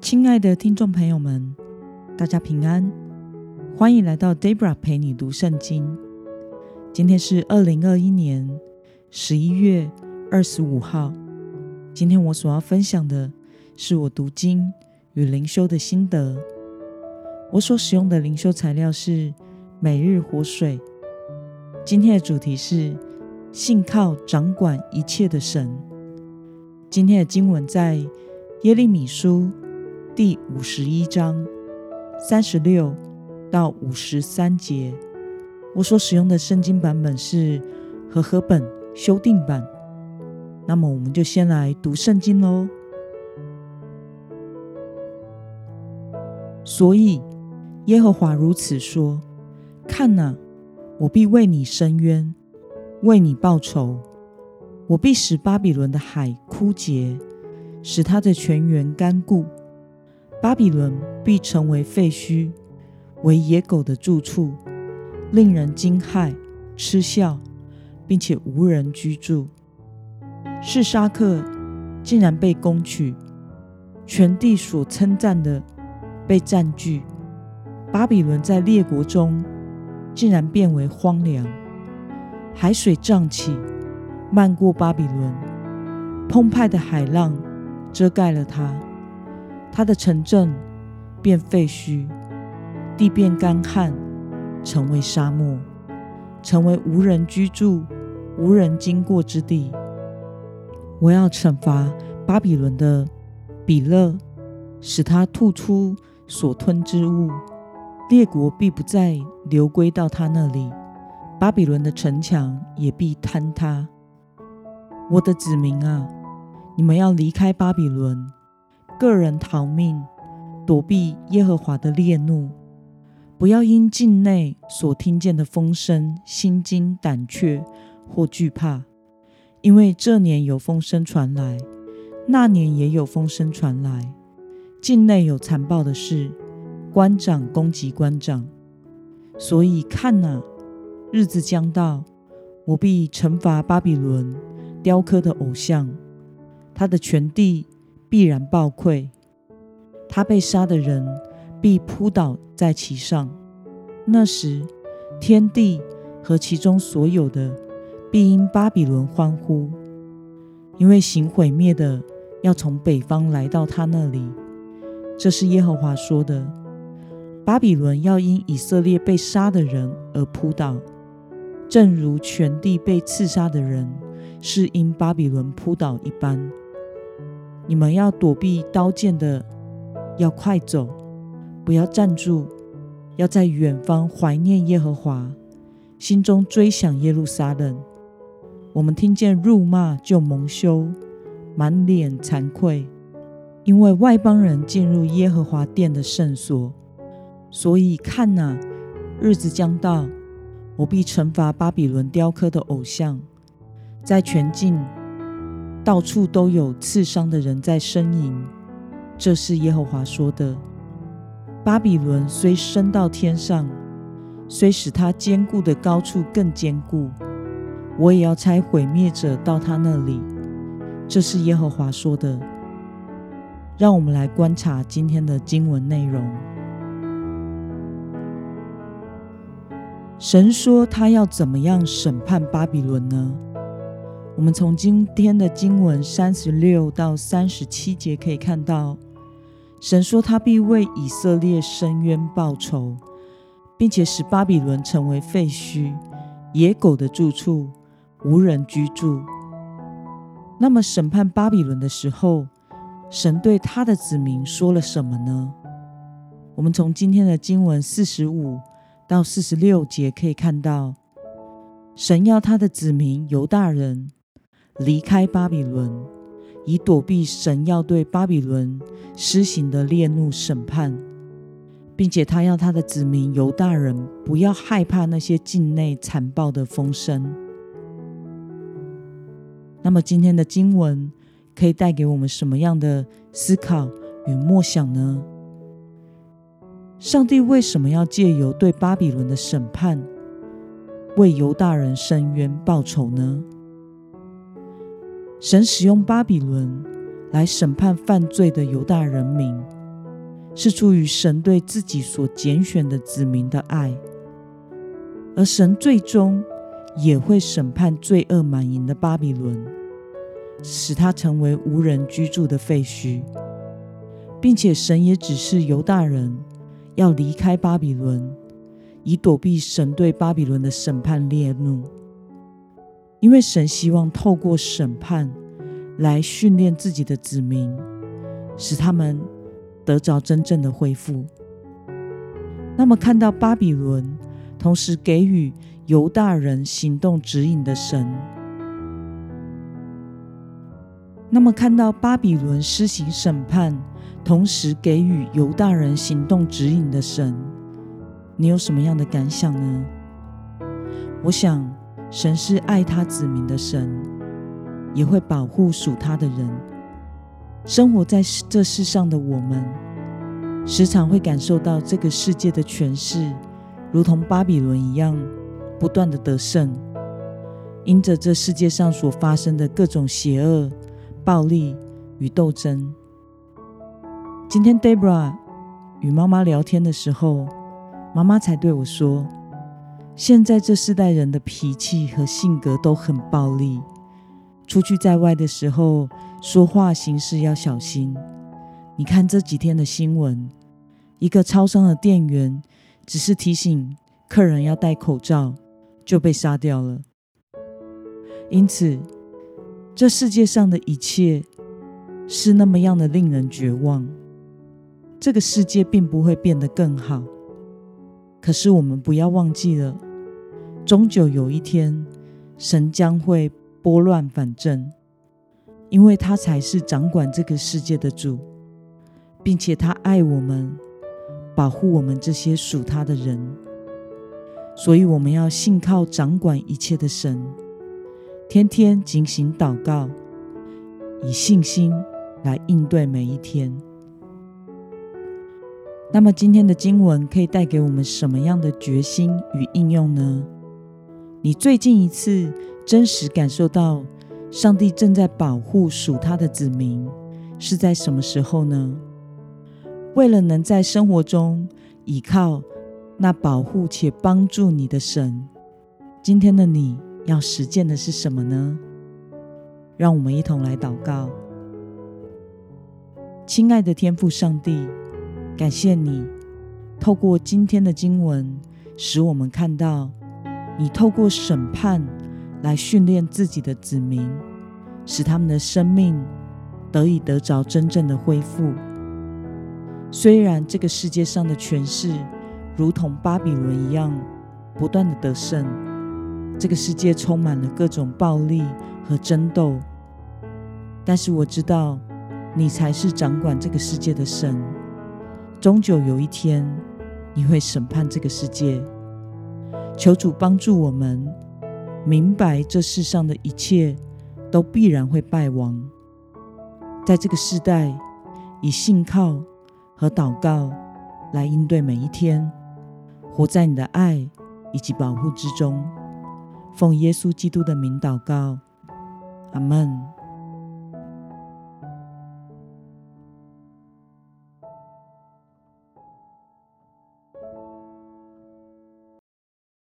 亲爱的听众朋友们，大家平安，欢迎来到 Debra 陪你读圣经。今天是二零二一年十一月二十五号。今天我所要分享的是我读经与灵修的心得。我所使用的灵修材料是每日活水。今天的主题是信靠掌管一切的神。今天的经文在耶利米书。第五十一章三十六到五十三节，我所使用的圣经版本是和合本修订版。那么，我们就先来读圣经喽。所以，耶和华如此说：看哪，我必为你伸冤，为你报仇。我必使巴比伦的海枯竭，使它的泉源干固。巴比伦必成为废墟，为野狗的住处，令人惊骇、嗤笑，并且无人居住。示沙克竟然被攻取，全地所称赞的被占据。巴比伦在列国中竟然变为荒凉，海水涨起，漫过巴比伦，澎湃的海浪遮盖了它。他的城镇变废墟，地变干旱，成为沙漠，成为无人居住、无人经过之地。我要惩罚巴比伦的比勒，使他吐出所吞之物，列国必不再流归到他那里，巴比伦的城墙也必坍塌。我的子民啊，你们要离开巴比伦。个人逃命，躲避耶和华的烈怒，不要因境内所听见的风声心惊胆怯或惧怕，因为这年有风声传来，那年也有风声传来，境内有残暴的事，官长攻击官长，所以看哪，日子将到，我必惩罚巴比伦雕刻的偶像，他的全地。必然暴溃，他被杀的人必扑倒在其上。那时，天地和其中所有的必因巴比伦欢呼，因为行毁灭的要从北方来到他那里。这是耶和华说的。巴比伦要因以色列被杀的人而扑倒，正如全地被刺杀的人是因巴比伦扑倒一般。你们要躲避刀剑的，要快走，不要站住，要在远方怀念耶和华，心中追想耶路撒冷。我们听见辱骂就蒙羞，满脸惭愧，因为外邦人进入耶和华殿的圣所。所以看哪，日子将到，我必惩罚巴比伦雕刻的偶像，在全境。到处都有刺伤的人在呻吟，这是耶和华说的。巴比伦虽升到天上，虽使他坚固的高处更坚固，我也要拆毁灭者到他那里。这是耶和华说的。让我们来观察今天的经文内容。神说他要怎么样审判巴比伦呢？我们从今天的经文三十六到三十七节可以看到，神说他必为以色列伸冤报仇，并且使巴比伦成为废墟、野狗的住处，无人居住。那么审判巴比伦的时候，神对他的子民说了什么呢？我们从今天的经文四十五到四十六节可以看到，神要他的子民犹大人。离开巴比伦，以躲避神要对巴比伦施行的烈怒审判，并且他要他的子民犹大人不要害怕那些境内残暴的风声。那么今天的经文可以带给我们什么样的思考与默想呢？上帝为什么要借由对巴比伦的审判，为犹大人伸冤报仇呢？神使用巴比伦来审判犯罪的犹大人民，是出于神对自己所拣选的子民的爱，而神最终也会审判罪恶满盈的巴比伦，使他成为无人居住的废墟，并且神也指示犹大人要离开巴比伦，以躲避神对巴比伦的审判烈怒，因为神希望透过审判来训练自己的子民，使他们。得着真正的恢复。那么，看到巴比伦同时给予犹大人行动指引的神，那么看到巴比伦施行审判，同时给予犹大人行动指引的神，你有什么样的感想呢？我想，神是爱他子民的神，也会保护属他的人。生活在这世上的我们，时常会感受到这个世界的权势，如同巴比伦一样，不断的得胜。因着这世界上所发生的各种邪恶、暴力与斗争。今天 Debra 与妈妈聊天的时候，妈妈才对我说：“现在这世代人的脾气和性格都很暴力，出去在外的时候。”说话行事要小心。你看这几天的新闻，一个超商的店员只是提醒客人要戴口罩，就被杀掉了。因此，这世界上的一切是那么样的令人绝望。这个世界并不会变得更好。可是我们不要忘记了，终究有一天，神将会拨乱反正。因为他才是掌管这个世界的主，并且他爱我们，保护我们这些属他的人，所以我们要信靠掌管一切的神，天天警醒祷告，以信心来应对每一天。那么今天的经文可以带给我们什么样的决心与应用呢？你最近一次真实感受到？上帝正在保护属他的子民，是在什么时候呢？为了能在生活中依靠那保护且帮助你的神，今天的你要实践的是什么呢？让我们一同来祷告。亲爱的天父上帝，感谢你透过今天的经文，使我们看到你透过审判。来训练自己的子民，使他们的生命得以得着真正的恢复。虽然这个世界上的权势如同巴比伦一样不断的得胜，这个世界充满了各种暴力和争斗，但是我知道你才是掌管这个世界的神。终究有一天，你会审判这个世界。求主帮助我们。明白这世上的一切都必然会败亡，在这个时代，以信靠和祷告来应对每一天，活在你的爱以及保护之中。奉耶稣基督的名祷告，阿门。